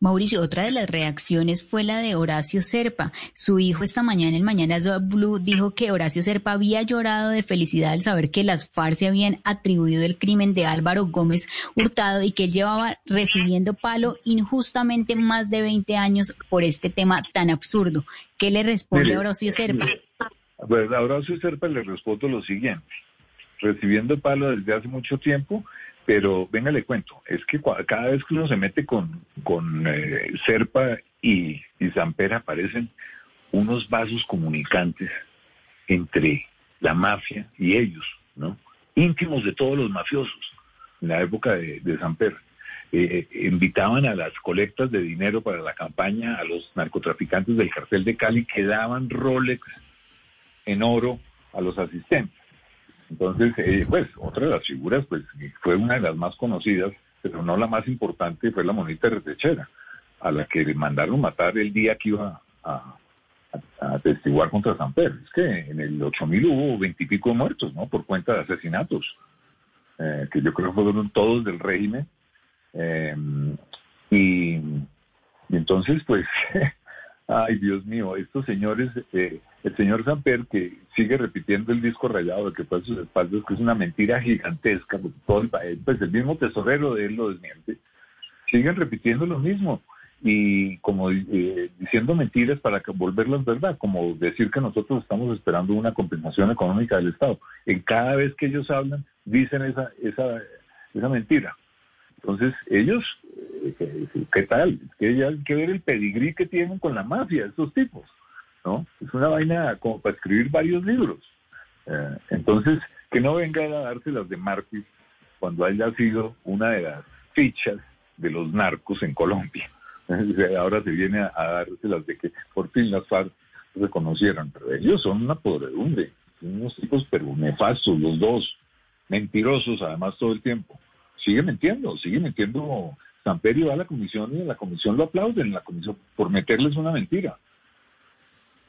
Mauricio, otra de las reacciones fue la de Horacio Serpa. Su hijo esta mañana en Mañanas Blue dijo que Horacio Serpa había llorado de felicidad al saber que las FARC se habían atribuido el crimen de Álvaro Gómez Hurtado y que él llevaba recibiendo palo injustamente más de 20 años por este tema tan absurdo. ¿Qué le responde a Horacio Serpa? A Horacio Serpa le respondo lo siguiente. Recibiendo palo desde hace mucho tiempo, pero venga, le cuento, es que cada vez que uno se mete con, con eh, Serpa y, y Zamper aparecen unos vasos comunicantes entre la mafia y ellos, ¿no? Íntimos de todos los mafiosos en la época de, de Zamper. Eh, eh, invitaban a las colectas de dinero para la campaña a los narcotraficantes del cartel de Cali que daban Rolex en oro a los asistentes. Entonces, eh, pues, otra de las figuras, pues, fue una de las más conocidas, pero no la más importante, fue la monita retechera, a la que le mandaron matar el día que iba a, a, testiguar contra San Pedro. Es que en el 8000 hubo veintipico muertos, ¿no? Por cuenta de asesinatos, eh, que yo creo fueron todos del régimen. Eh, y, entonces, pues, ay, Dios mío, estos señores, eh, el señor Samper, que sigue repitiendo el disco rayado de que fue a sus espaldas, que es una mentira gigantesca, porque todo el, pues el mismo tesorero de él lo desmiente, siguen repitiendo lo mismo y como eh, diciendo mentiras para volverlas verdad, como decir que nosotros estamos esperando una compensación económica del Estado. En cada vez que ellos hablan, dicen esa, esa, esa mentira. Entonces, ellos, eh, ¿qué, tal? Es que hay que ver el pedigrí que tienen con la mafia, estos tipos, ¿no? Es una vaina como para escribir varios libros. Eh, entonces, que no vengan a dárselas de Marquis cuando haya sido una de las fichas de los narcos en Colombia. ahora se viene a, darse las de que por fin las FARC reconocieran, pero ellos son una podredumbre, unos tipos pero nefastos los dos, mentirosos además todo el tiempo. Sigue mintiendo, sigue mintiendo. Samperio va a la comisión y en la comisión lo aplauden, en la comisión por meterles una mentira.